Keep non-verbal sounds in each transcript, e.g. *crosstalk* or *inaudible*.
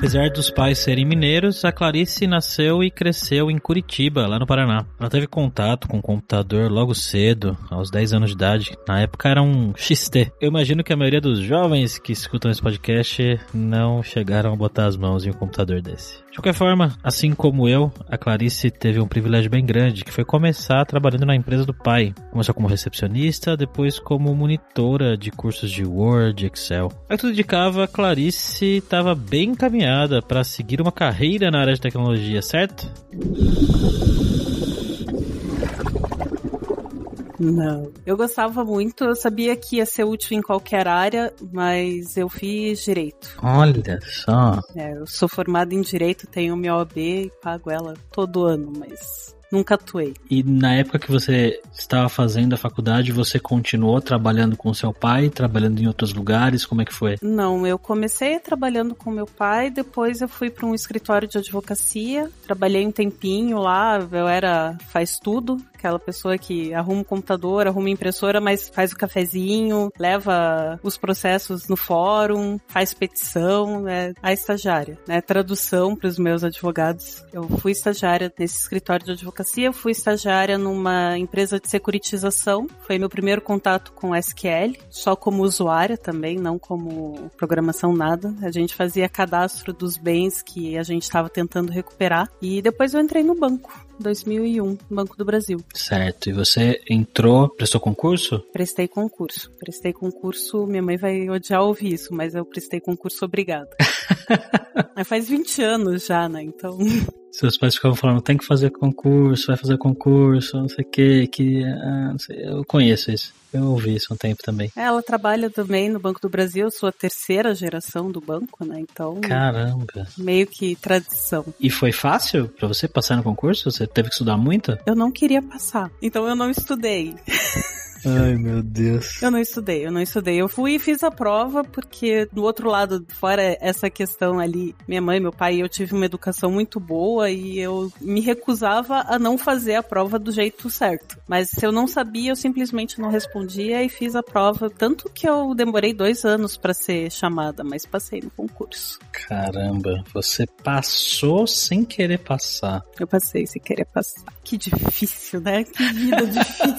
Apesar dos pais serem mineiros, a Clarice nasceu e cresceu em Curitiba, lá no Paraná. Ela teve contato com o computador logo cedo, aos 10 anos de idade. Na época era um XT. Eu imagino que a maioria dos jovens que escutam esse podcast não chegaram a botar as mãos em um computador desse. De qualquer forma, assim como eu, a Clarice teve um privilégio bem grande, que foi começar trabalhando na empresa do pai. Começou como recepcionista, depois como monitora de cursos de Word, Excel. Aí tudo indicava, a Clarice estava bem encaminhada para seguir uma carreira na área de tecnologia, certo? Não. Eu gostava muito, eu sabia que ia ser útil em qualquer área, mas eu fiz direito. Olha só. É, eu sou formada em direito, tenho minha OAB e pago ela todo ano, mas nunca atuei. E na época que você estava fazendo a faculdade, você continuou trabalhando com seu pai, trabalhando em outros lugares? Como é que foi? Não, eu comecei trabalhando com meu pai, depois eu fui para um escritório de advocacia, trabalhei um tempinho lá, eu era faz tudo, aquela pessoa que arruma o computador, arruma a impressora, mas faz o cafezinho, leva os processos no fórum, faz petição, é a estagiária, né? Tradução para os meus advogados. Eu fui estagiária nesse escritório de advocacia advocacia, fui estagiária numa empresa de securitização. Foi meu primeiro contato com SQL, só como usuária também, não como programação nada. A gente fazia cadastro dos bens que a gente estava tentando recuperar. E depois eu entrei no banco. 2001, Banco do Brasil. Certo. E você entrou, prestou concurso? Prestei concurso. Prestei concurso, minha mãe vai odiar ouvir isso, mas eu prestei concurso obrigado. *laughs* mas faz 20 anos já, né? Então. Seus pais ficavam falando, tem que fazer concurso, vai fazer concurso, não sei o que, que. Ah, eu conheço isso. Eu ouvi isso um tempo também. É, ela trabalha também no Banco do Brasil, sua terceira geração do banco, né? Então. Caramba. Meio que tradição. E foi fácil para você passar no concurso? Você teve que estudar muito? Eu não queria passar, então eu não estudei. *laughs* Ai, meu Deus. Eu não estudei, eu não estudei. Eu fui e fiz a prova porque do outro lado, fora essa questão ali, minha mãe, meu pai, eu tive uma educação muito boa e eu me recusava a não fazer a prova do jeito certo. Mas se eu não sabia, eu simplesmente não respondia e fiz a prova. Tanto que eu demorei dois anos para ser chamada, mas passei no concurso. Caramba, você passou sem querer passar. Eu passei sem querer passar. Que difícil, né? Que vida difícil.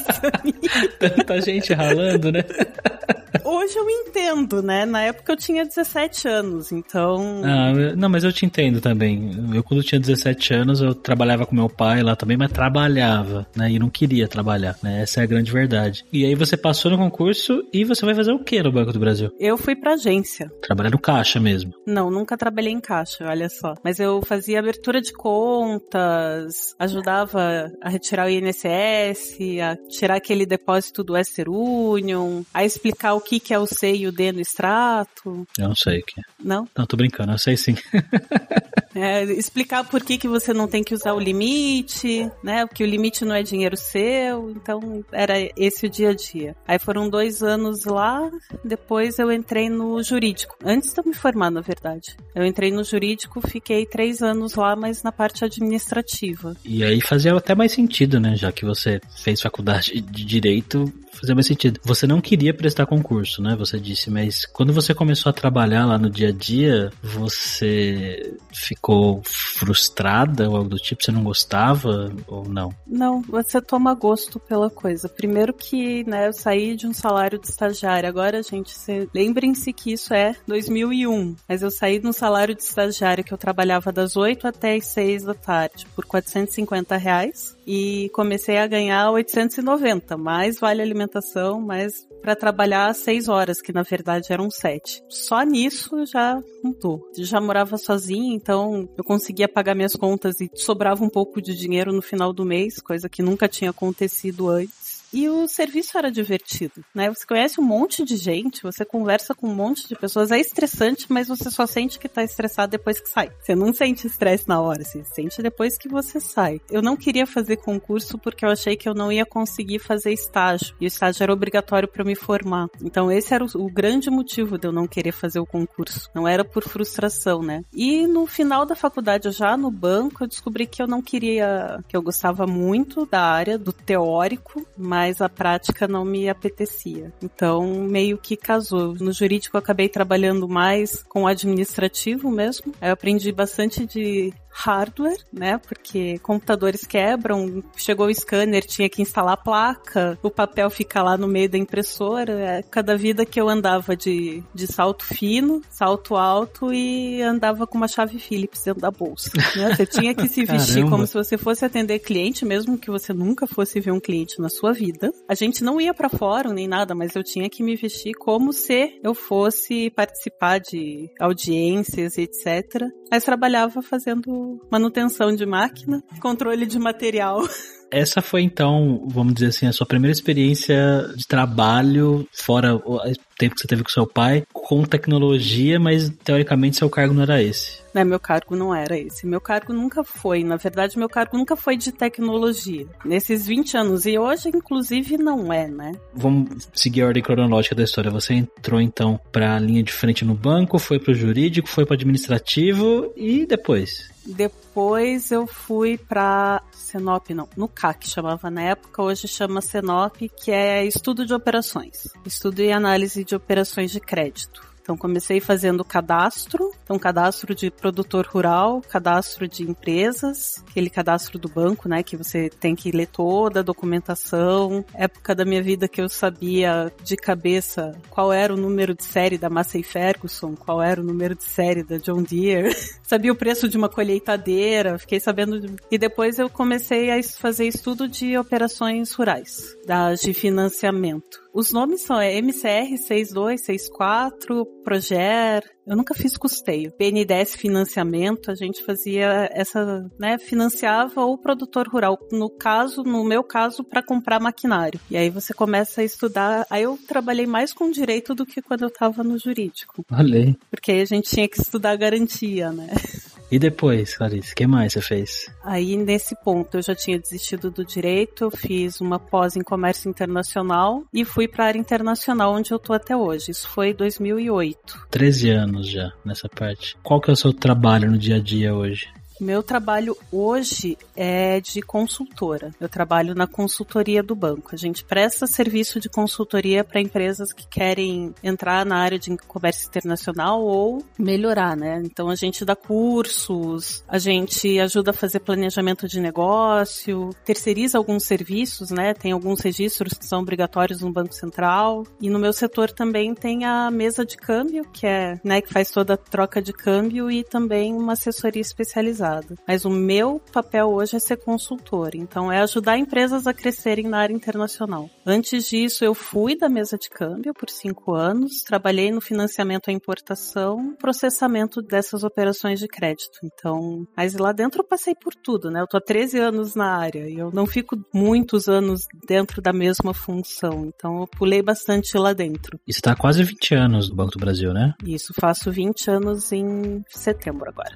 *laughs* Tanta gente ralando, né? *laughs* Hoje eu entendo, né? Na época eu tinha 17 anos, então. Ah, não, mas eu te entendo também. Eu, quando tinha 17 anos, eu trabalhava com meu pai lá também, mas trabalhava, né? E não queria trabalhar, né? Essa é a grande verdade. E aí você passou no concurso e você vai fazer o que no Banco do Brasil? Eu fui pra agência. Trabalhar no caixa mesmo? Não, nunca trabalhei em caixa, olha só. Mas eu fazia abertura de contas, ajudava a retirar o INSS, a tirar aquele depósito do Western Union, a explicar o o que, que é o C e o D no extrato? Eu não sei o que é. Não? Não, tô brincando, eu sei sim. *laughs* É, explicar por que, que você não tem que usar o limite, né? Porque o limite não é dinheiro seu. Então, era esse o dia a dia. Aí foram dois anos lá, depois eu entrei no jurídico. Antes de eu me formar, na verdade. Eu entrei no jurídico, fiquei três anos lá, mas na parte administrativa. E aí fazia até mais sentido, né? Já que você fez faculdade de direito, fazia mais sentido. Você não queria prestar concurso, né? Você disse, mas quando você começou a trabalhar lá no dia a dia, você ficou frustrada ou algo do tipo? Você não gostava ou não? Não, você toma gosto pela coisa. Primeiro que, né, eu saí de um salário de estagiário. Agora, gente, lembrem-se que isso é 2001. Mas eu saí de um salário de estagiário que eu trabalhava das 8 até as 6 da tarde por 450 reais e comecei a ganhar 890, mais vale alimentação, mais para trabalhar seis horas, que na verdade eram sete. Só nisso já mudou. Já morava sozinha, então eu conseguia pagar minhas contas e sobrava um pouco de dinheiro no final do mês, coisa que nunca tinha acontecido antes. E o serviço era divertido, né? Você conhece um monte de gente, você conversa com um monte de pessoas, é estressante, mas você só sente que tá estressado depois que sai. Você não sente estresse na hora, você sente depois que você sai. Eu não queria fazer concurso porque eu achei que eu não ia conseguir fazer estágio, e o estágio era obrigatório para me formar. Então esse era o, o grande motivo de eu não querer fazer o concurso. Não era por frustração, né? E no final da faculdade, já no banco, eu descobri que eu não queria, que eu gostava muito da área do teórico, mas a prática não me apetecia. Então, meio que casou. No jurídico, eu acabei trabalhando mais com o administrativo mesmo. Eu aprendi bastante de hardware, né? Porque computadores quebram, chegou o scanner, tinha que instalar a placa, o papel fica lá no meio da impressora. É cada vida que eu andava de, de salto fino, salto alto e andava com uma chave Phillips dentro da bolsa. Né? Você tinha que se *laughs* vestir como se você fosse atender cliente, mesmo que você nunca fosse ver um cliente na sua vida. A gente não ia para fórum nem nada, mas eu tinha que me vestir como se eu fosse participar de audiências, etc. Mas trabalhava fazendo manutenção de máquina, controle de material. *laughs* Essa foi então, vamos dizer assim, a sua primeira experiência de trabalho, fora o tempo que você teve com seu pai, com tecnologia, mas teoricamente seu cargo não era esse. Não, meu cargo não era esse. Meu cargo nunca foi. Na verdade, meu cargo nunca foi de tecnologia. Nesses 20 anos. E hoje, inclusive, não é, né? Vamos seguir a ordem cronológica da história. Você entrou, então, para a linha de frente no banco, foi para o jurídico, foi para administrativo e depois? Depois eu fui para Senop, não, no CAC chamava na época, hoje chama Senop, que é estudo de operações, estudo e análise de operações de crédito. Então comecei fazendo cadastro, então cadastro de produtor rural, cadastro de empresas, aquele cadastro do banco, né, que você tem que ler toda a documentação. Época da minha vida que eu sabia de cabeça qual era o número de série da Massey Ferguson, qual era o número de série da John Deere, *laughs* sabia o preço de uma colheitadeira, fiquei sabendo de... e depois eu comecei a fazer estudo de operações rurais, das de financiamento. Os nomes são é, MCR 6264, Proger. Eu nunca fiz custeio. BNDES financiamento, a gente fazia essa, né, financiava o produtor rural. No caso, no meu caso, para comprar maquinário. E aí você começa a estudar. Aí eu trabalhei mais com direito do que quando eu estava no jurídico. Olhei. Porque aí a gente tinha que estudar garantia, né? *laughs* E depois, Clarice, o que mais você fez? Aí, nesse ponto, eu já tinha desistido do direito, fiz uma pós em comércio internacional e fui para a área internacional, onde eu tô até hoje. Isso foi 2008. 13 anos já nessa parte. Qual que é o seu trabalho no dia a dia hoje? Meu trabalho hoje é de consultora. Eu trabalho na consultoria do banco. A gente presta serviço de consultoria para empresas que querem entrar na área de comércio internacional ou melhorar, né? Então a gente dá cursos, a gente ajuda a fazer planejamento de negócio, terceiriza alguns serviços, né? Tem alguns registros que são obrigatórios no Banco Central. E no meu setor também tem a mesa de câmbio, que é, né, que faz toda a troca de câmbio e também uma assessoria especializada. Mas o meu papel hoje é ser consultor, então é ajudar empresas a crescerem na área internacional. Antes disso, eu fui da mesa de câmbio por cinco anos, trabalhei no financiamento à importação, processamento dessas operações de crédito. Então, mas lá dentro eu passei por tudo, né? Eu tô há 13 anos na área e eu não fico muitos anos dentro da mesma função. Então, eu pulei bastante lá dentro. E você tá há quase 20 anos no Banco do Brasil, né? Isso, faço 20 anos em setembro agora.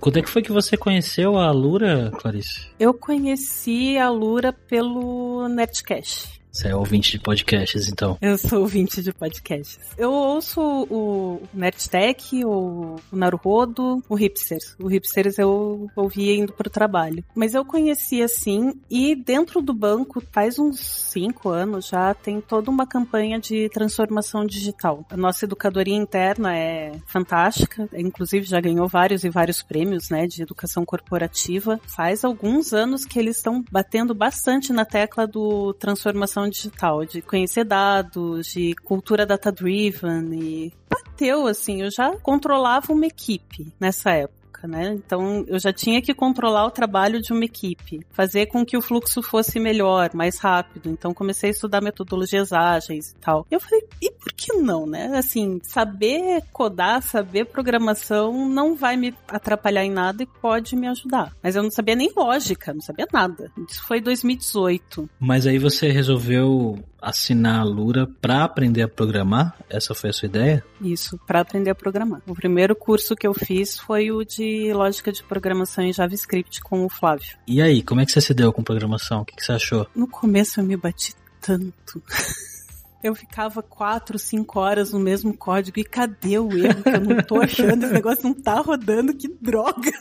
Quando é que foi que você conheceu a Lura, Clarice? Eu conheci a Lura pelo Netcash. Você é ouvinte de podcasts, então? Eu sou ouvinte de podcasts. Eu ouço o Nerdtech, o, Naruhodo, o Hipsters. O Hipsters eu ouvia indo pro trabalho. Mas eu conheci assim, e dentro do banco, faz uns cinco anos já, tem toda uma campanha de transformação digital. A nossa educadoria interna é fantástica, inclusive já ganhou vários e vários prêmios, né, de educação corporativa. Faz alguns anos que eles estão batendo bastante na tecla do transformação digital, de conhecer dados, de cultura data-driven e bateu, assim, eu já controlava uma equipe nessa época época, né? Então eu já tinha que controlar o trabalho de uma equipe, fazer com que o fluxo fosse melhor, mais rápido. Então comecei a estudar metodologias ágeis e tal. Eu falei, e por que não, né? Assim, saber codar, saber programação não vai me atrapalhar em nada e pode me ajudar. Mas eu não sabia nem lógica, não sabia nada. Isso foi 2018. Mas aí você resolveu assinar a Lura para aprender a programar? Essa foi a sua ideia? Isso, para aprender a programar. O primeiro curso que eu fiz foi o de lógica de programação em JavaScript com o Flávio. E aí, como é que você se deu com programação? O que, que você achou? No começo eu me bati tanto. *laughs* Eu ficava quatro, cinco horas no mesmo código e cadê o erro que eu não tô achando? Esse negócio não tá rodando, que droga!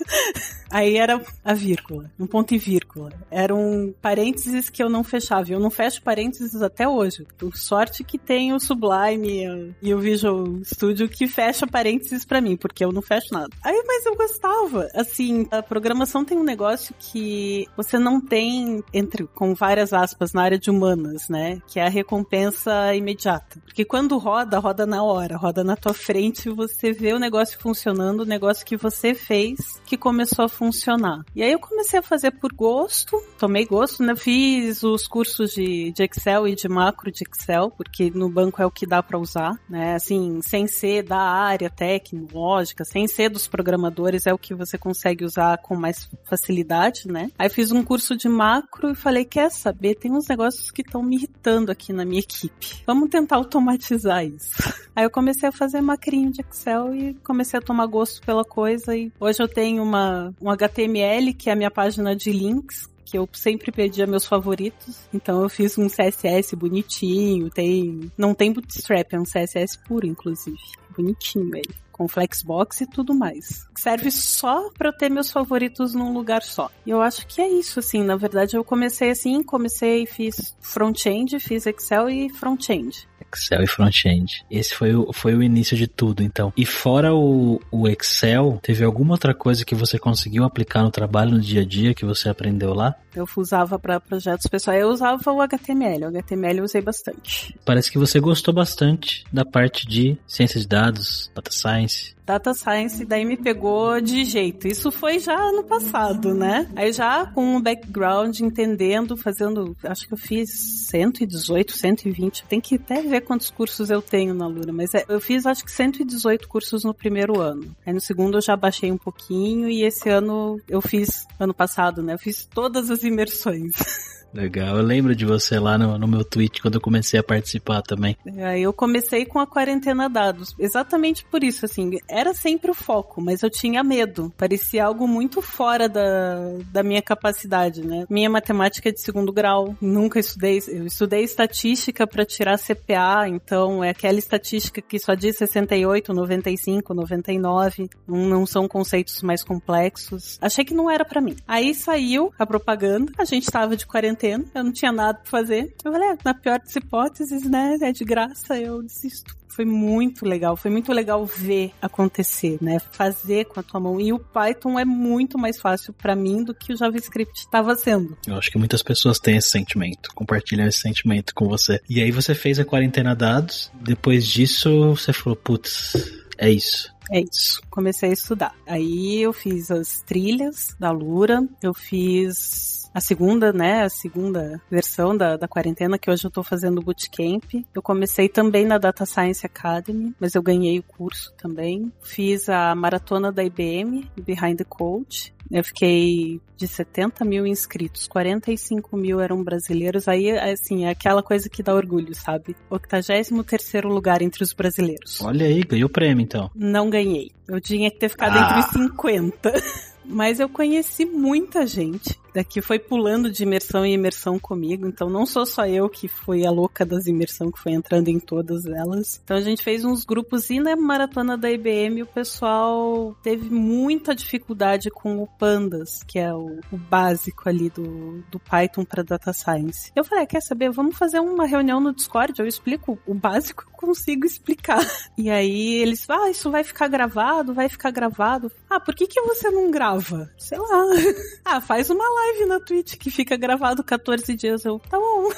Aí era a vírgula, um ponto e vírgula. Eram parênteses que eu não fechava. Eu não fecho parênteses até hoje. Por sorte que tem o Sublime e o Visual Studio que fecha parênteses para mim, porque eu não fecho nada. Aí, mas eu gostava. Assim, a programação tem um negócio que você não tem, entre com várias aspas, na área de humanas, né? Que é a recompensa imediata. Porque quando roda, roda na hora, roda na tua frente, você vê o negócio funcionando, o negócio que você fez que começou a funcionar. E aí eu comecei a fazer por gosto, tomei gosto, né? Fiz os cursos de, de Excel e de macro de Excel, porque no banco é o que dá para usar, né? Assim, sem ser da área tecnológica, sem ser dos programadores, é o que você consegue usar com mais facilidade, né? Aí fiz um curso de macro e falei, quer saber, tem uns negócios que estão me irritando aqui na minha equipe. Vamos tentar automatizar isso. Aí eu comecei a fazer macrinho de Excel e comecei a tomar gosto pela coisa e hoje eu tenho uma, um HTML, que é a minha página de links, que eu sempre pedia meus favoritos. Então eu fiz um CSS bonitinho, tem não tem bootstrap, é um CSS puro inclusive. Bonitinho ele com Flexbox e tudo mais. Serve só para eu ter meus favoritos num lugar só. E eu acho que é isso, assim. Na verdade, eu comecei assim, comecei fiz front-end, fiz Excel e front-end. Excel e front-end. Esse foi o, foi o início de tudo, então. E fora o, o Excel, teve alguma outra coisa que você conseguiu aplicar no trabalho no dia a dia que você aprendeu lá? Eu usava para projetos pessoais. Eu usava o HTML. O HTML eu usei bastante. Parece que você gostou bastante da parte de ciência de dados, data science. Data Science daí me pegou de jeito. Isso foi já ano passado, né? Aí já com um background, entendendo, fazendo, acho que eu fiz 118, 120. Tem que até ver quantos cursos eu tenho na Lura, mas é, eu fiz acho que 118 cursos no primeiro ano. Aí no segundo eu já baixei um pouquinho e esse ano eu fiz, ano passado, né? Eu fiz todas as imersões. *laughs* Legal, eu lembro de você lá no, no meu tweet quando eu comecei a participar também. Aí eu comecei com a quarentena dados, exatamente por isso, assim, era sempre o foco, mas eu tinha medo, parecia algo muito fora da, da minha capacidade, né? Minha matemática é de segundo grau, nunca estudei, eu estudei estatística para tirar CPA, então é aquela estatística que só diz 68, 95, 99, não, não são conceitos mais complexos. Achei que não era para mim. Aí saiu a propaganda, a gente tava de quarentena quarentena, eu não tinha nada pra fazer. Eu falei, é, na pior das hipóteses, né, é de graça, eu desisto. Foi muito legal, foi muito legal ver acontecer, né? Fazer com a tua mão. E o Python é muito mais fácil para mim do que o JavaScript estava sendo. Eu acho que muitas pessoas têm esse sentimento, compartilham esse sentimento com você. E aí você fez a quarentena dados, depois disso você falou, putz, é isso. É isso. Comecei a estudar. Aí eu fiz as trilhas da Lura, eu fiz a segunda, né, a segunda versão da, da quarentena, que hoje eu tô fazendo bootcamp. Eu comecei também na Data Science Academy, mas eu ganhei o curso também. Fiz a maratona da IBM, Behind the Code. Eu fiquei de 70 mil inscritos, 45 mil eram brasileiros. Aí, assim, é aquela coisa que dá orgulho, sabe? 83 lugar entre os brasileiros. Olha aí, ganhou prêmio então. Não ganhei. Eu tinha que ter ficado ah. entre os 50. *laughs* Mas eu conheci muita gente daqui foi pulando de imersão em imersão comigo, então não sou só eu que fui a louca das imersão que foi entrando em todas elas. Então a gente fez uns grupos e na maratona da IBM o pessoal teve muita dificuldade com o Pandas, que é o, o básico ali do, do Python para data science. Eu falei, ah, quer saber? Vamos fazer uma reunião no Discord, eu explico o básico, eu consigo explicar. E aí eles, ah, isso vai ficar gravado, vai ficar gravado. Ah, por que que você não grava? Sei lá. *laughs* ah, faz uma live live na Twitch que fica gravado 14 dias. Eu, tá bom.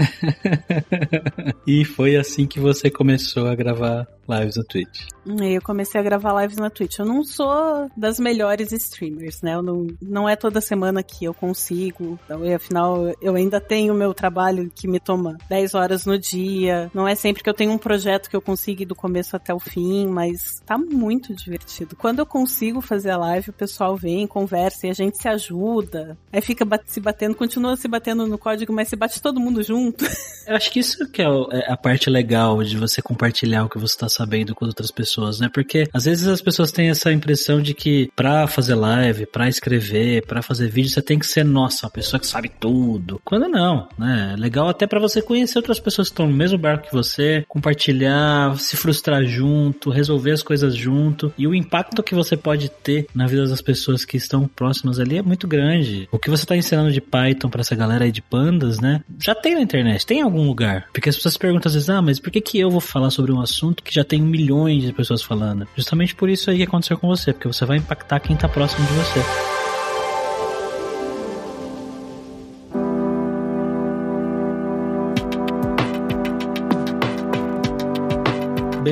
*laughs* e foi assim que você começou a gravar lives na Twitch. E eu comecei a gravar lives na Twitch. Eu não sou das melhores streamers, né? Eu não, não é toda semana que eu consigo. Então, e, afinal, eu ainda tenho meu trabalho que me toma 10 horas no dia. Não é sempre que eu tenho um projeto que eu consigo ir do começo até o fim, mas tá muito divertido. Quando eu consigo fazer a live, o pessoal vem, conversa e a gente se ajuda. Aí fica se batendo, continua se batendo no código, mas se bate todo mundo junto. *laughs* Eu acho que isso que é, é a parte legal de você compartilhar o que você tá sabendo com outras pessoas, né? Porque às vezes as pessoas têm essa impressão de que pra fazer live, pra escrever, pra fazer vídeo, você tem que ser, nossa, uma pessoa que sabe tudo. Quando não, né? É legal até para você conhecer outras pessoas que estão no mesmo barco que você, compartilhar, se frustrar junto, resolver as coisas junto. E o impacto que você pode ter na vida das pessoas que estão próximas ali é muito grande. O que você tá ensinando de Python para essa galera aí de pandas, né? Já tem na internet, tem em algum lugar. Porque as pessoas perguntam às vezes, ah, mas por que que eu vou falar sobre um assunto que já tem milhões de pessoas falando? Justamente por isso aí que aconteceu com você, porque você vai impactar quem tá próximo de você.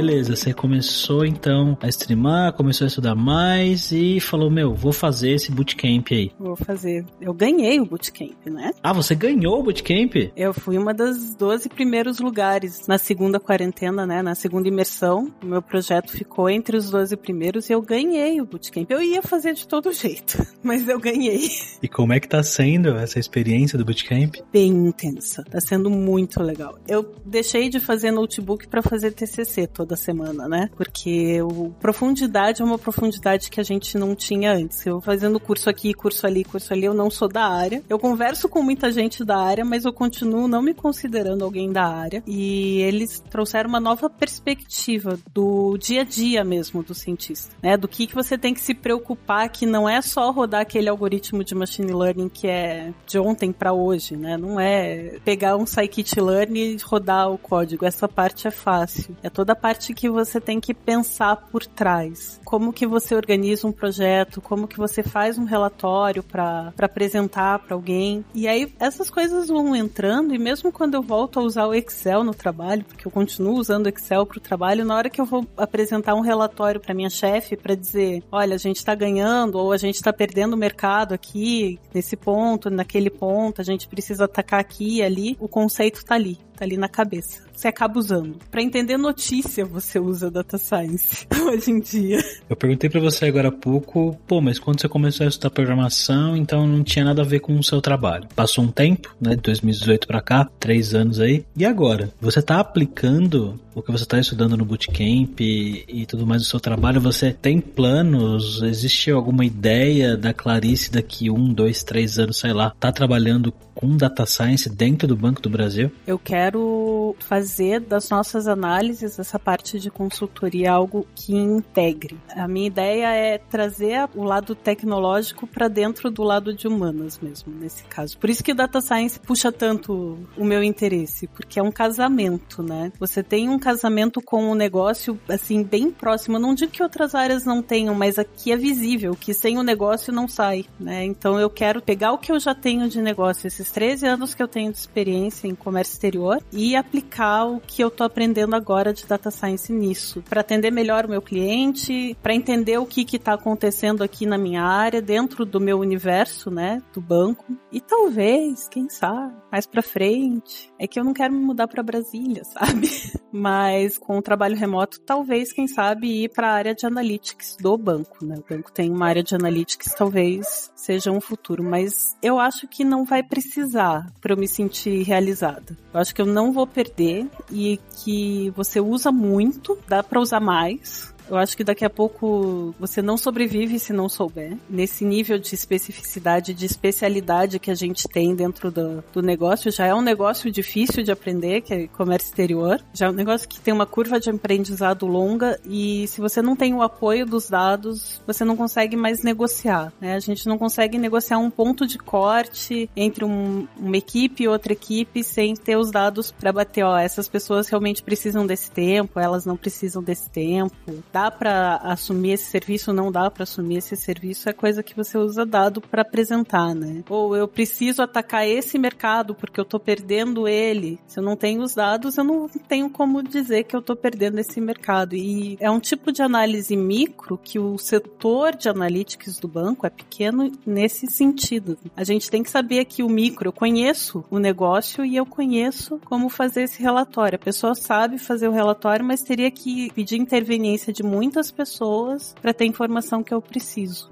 Beleza, você começou então a streamar, começou a estudar mais e falou, meu, vou fazer esse bootcamp aí. Vou fazer. Eu ganhei o bootcamp, né? Ah, você ganhou o bootcamp? Eu fui uma das 12 primeiros lugares na segunda quarentena, né? Na segunda imersão. O meu projeto ficou entre os 12 primeiros e eu ganhei o bootcamp. Eu ia fazer de todo jeito, *laughs* mas eu ganhei. E como é que tá sendo essa experiência do bootcamp? Bem intensa. Tá sendo muito legal. Eu deixei de fazer notebook para fazer TCC toda semana, né? Porque o profundidade é uma profundidade que a gente não tinha antes. Eu fazendo curso aqui, curso ali, curso ali, eu não sou da área. Eu converso com muita gente da área, mas eu continuo não me considerando alguém da área. E eles trouxeram uma nova perspectiva do dia a dia mesmo do cientista, né? Do que que você tem que se preocupar que não é só rodar aquele algoritmo de machine learning que é de ontem para hoje, né? Não é pegar um scikit-learn e rodar o código. Essa parte é fácil. É toda a parte parte que você tem que pensar por trás. Como que você organiza um projeto, como que você faz um relatório para apresentar para alguém. E aí essas coisas vão entrando e mesmo quando eu volto a usar o Excel no trabalho, porque eu continuo usando o Excel para o trabalho, na hora que eu vou apresentar um relatório para minha chefe para dizer, olha, a gente está ganhando ou a gente está perdendo o mercado aqui nesse ponto, naquele ponto, a gente precisa atacar aqui e ali, o conceito está ali, está ali na cabeça você acaba usando. Para entender notícia, você usa data science *laughs* hoje em dia. Eu perguntei para você agora há pouco, pô, mas quando você começou a estudar programação, então não tinha nada a ver com o seu trabalho. Passou um tempo, né, de 2018 para cá, três anos aí. E agora? Você tá aplicando o que você está estudando no bootcamp e, e tudo mais no seu trabalho? Você tem planos? Existe alguma ideia da Clarice daqui um, dois, três anos, sei lá, tá trabalhando com data science dentro do Banco do Brasil? Eu quero fazer das nossas análises essa parte de consultoria algo que integre. A minha ideia é trazer o lado tecnológico para dentro do lado de humanas mesmo, nesse caso. Por isso que data science puxa tanto o meu interesse, porque é um casamento, né? Você tem um casamento com o negócio assim bem próximo. Não digo que outras áreas não tenham, mas aqui é visível que sem o negócio não sai, né? Então eu quero pegar o que eu já tenho de negócio, esses esses 13 anos que eu tenho de experiência em comércio exterior e aplicar o que eu tô aprendendo agora de data science nisso, para atender melhor o meu cliente, para entender o que que tá acontecendo aqui na minha área, dentro do meu universo, né, do banco. E talvez, quem sabe, mais para frente, é que eu não quero me mudar para Brasília, *laughs* sabe? Mas com o trabalho remoto, talvez, quem sabe, ir para a área de analytics do banco, né? O banco tem uma área de analytics, talvez seja um futuro, mas eu acho que não vai precisar precisar para eu me sentir realizada. Eu acho que eu não vou perder e que você usa muito, dá para usar mais. Eu acho que daqui a pouco você não sobrevive se não souber. Nesse nível de especificidade, de especialidade que a gente tem dentro do, do negócio, já é um negócio difícil de aprender, que é comércio exterior. Já é um negócio que tem uma curva de aprendizado longa e se você não tem o apoio dos dados, você não consegue mais negociar. Né? A gente não consegue negociar um ponto de corte entre um, uma equipe e outra equipe sem ter os dados para bater, ó, essas pessoas realmente precisam desse tempo, elas não precisam desse tempo dá para assumir esse serviço, não dá para assumir esse serviço, é coisa que você usa dado para apresentar, né? Ou eu preciso atacar esse mercado porque eu tô perdendo ele. Se eu não tenho os dados, eu não tenho como dizer que eu tô perdendo esse mercado. E é um tipo de análise micro que o setor de analytics do banco é pequeno nesse sentido. A gente tem que saber que o micro, eu conheço o negócio e eu conheço como fazer esse relatório. A pessoa sabe fazer o relatório, mas teria que pedir interveniência de muitas pessoas para ter a informação que eu preciso.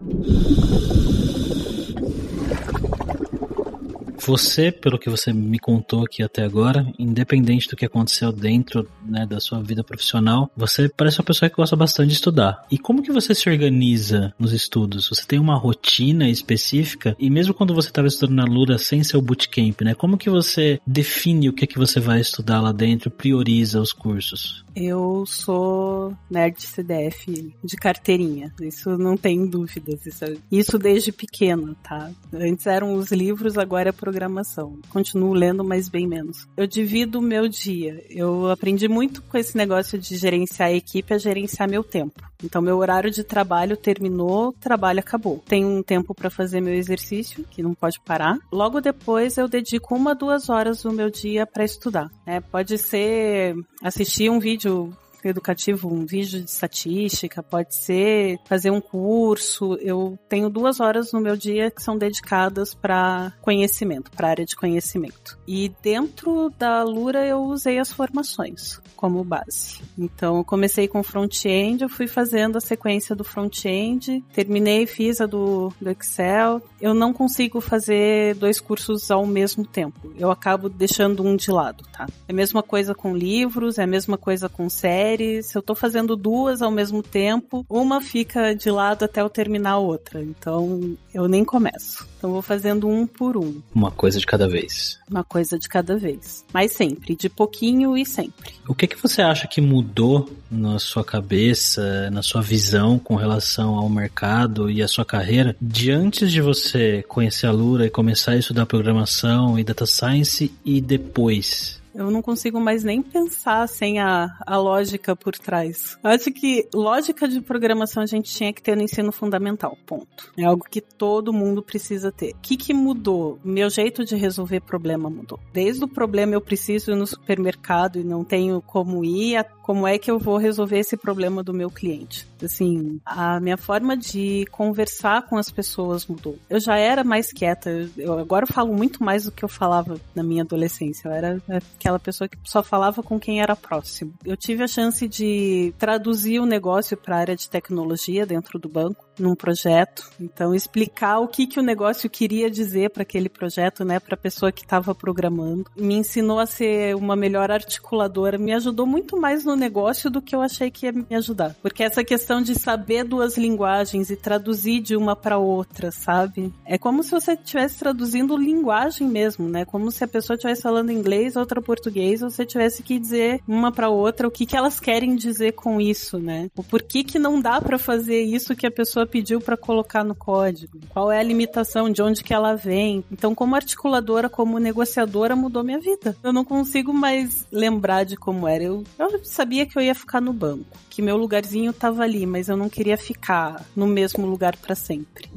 Você, pelo que você me contou aqui até agora, independente do que aconteceu dentro né, da sua vida profissional, você parece uma pessoa que gosta bastante de estudar. E como que você se organiza nos estudos? Você tem uma rotina específica? E mesmo quando você estava estudando na Lura sem seu bootcamp, né? Como que você define o que é que você vai estudar lá dentro, prioriza os cursos? Eu sou nerd CDF de carteirinha. Isso não tem dúvidas. Isso, isso desde pequeno, tá? Antes eram os livros, agora é programação. Continuo lendo, mas bem menos. Eu divido o meu dia. Eu aprendi muito com esse negócio de gerenciar a equipe a gerenciar meu tempo. Então, meu horário de trabalho terminou, trabalho acabou. Tenho um tempo para fazer meu exercício, que não pode parar. Logo depois, eu dedico uma, duas horas do meu dia para estudar. É, pode ser assistir um vídeo educativo, um vídeo de estatística, pode ser fazer um curso. Eu tenho duas horas no meu dia que são dedicadas para conhecimento, para área de conhecimento. E dentro da Lura eu usei as formações como base. Então, eu comecei com front-end, eu fui fazendo a sequência do front-end, terminei, fiz a do, do Excel. Eu não consigo fazer dois cursos ao mesmo tempo. Eu acabo deixando um de lado, tá? É a mesma coisa com livros, é a mesma coisa com séries séries, eu tô fazendo duas ao mesmo tempo, uma fica de lado até eu terminar a outra. Então eu nem começo. Então vou fazendo um por um. Uma coisa de cada vez. Uma coisa de cada vez. Mas sempre, de pouquinho e sempre. O que que você acha que mudou na sua cabeça, na sua visão com relação ao mercado e à sua carreira de antes de você conhecer a Lura e começar a estudar programação e data science e depois? Eu não consigo mais nem pensar sem a, a lógica por trás. Eu acho que lógica de programação a gente tinha que ter no ensino fundamental, ponto. É algo que todo mundo precisa ter. O que, que mudou? Meu jeito de resolver problema mudou. Desde o problema eu preciso ir no supermercado e não tenho como ir, como é que eu vou resolver esse problema do meu cliente. Assim, a minha forma de conversar com as pessoas mudou. Eu já era mais quieta, eu agora falo muito mais do que eu falava na minha adolescência. Eu era aquela pessoa que só falava com quem era próximo. Eu tive a chance de traduzir o negócio para a área de tecnologia dentro do banco num projeto. Então, explicar o que, que o negócio queria dizer para aquele projeto, né, para a pessoa que estava programando. Me ensinou a ser uma melhor articuladora, me ajudou muito mais no negócio do que eu achei que ia me ajudar. Porque essa questão de saber duas linguagens e traduzir de uma para outra, sabe? É como se você estivesse traduzindo linguagem mesmo, né? Como se a pessoa estivesse falando inglês, outra português, você tivesse que dizer uma para outra o que, que elas querem dizer com isso, né? O porquê que não dá para fazer isso que a pessoa pediu para colocar no código? Qual é a limitação? De onde que ela vem? Então, como articuladora, como negociadora, mudou minha vida. Eu não consigo mais lembrar de como era. Eu, eu sabia que eu ia ficar no banco, que meu lugarzinho tava ali, mas eu não queria ficar no mesmo lugar para sempre.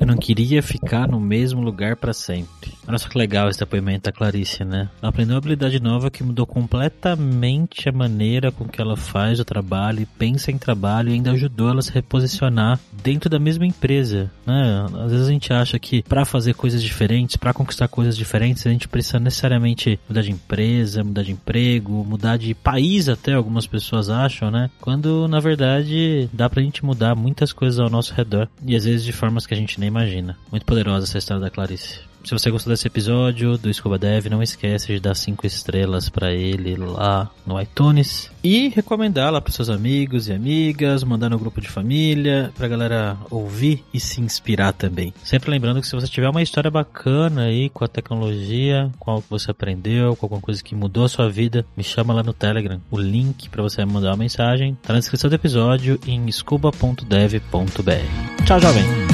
Eu não queria ficar no mesmo lugar para sempre. Só que legal esse depoimento da Clarice, né? Ela aprendeu uma habilidade nova que mudou completamente a maneira com que ela faz o trabalho e pensa em trabalho e ainda ajudou ela a se reposicionar dentro da mesma empresa, né? Às vezes a gente acha que para fazer coisas diferentes, para conquistar coisas diferentes, a gente precisa necessariamente mudar de empresa, mudar de emprego, mudar de país até, algumas pessoas acham, né? Quando na verdade dá pra gente mudar muitas coisas ao nosso redor e às vezes de formas que a gente nem imagina. Muito poderosa essa história da Clarice. Se você gostou desse episódio do Scuba Dev, não esquece de dar cinco estrelas para ele lá no iTunes e recomendar lá para seus amigos e amigas, mandar no grupo de família, pra galera ouvir e se inspirar também. Sempre lembrando que se você tiver uma história bacana aí com a tecnologia, com algo que você aprendeu, com alguma coisa que mudou a sua vida, me chama lá no Telegram. O link para você mandar uma mensagem tá na descrição do episódio em scuba.dev.br. Tchau, jovem!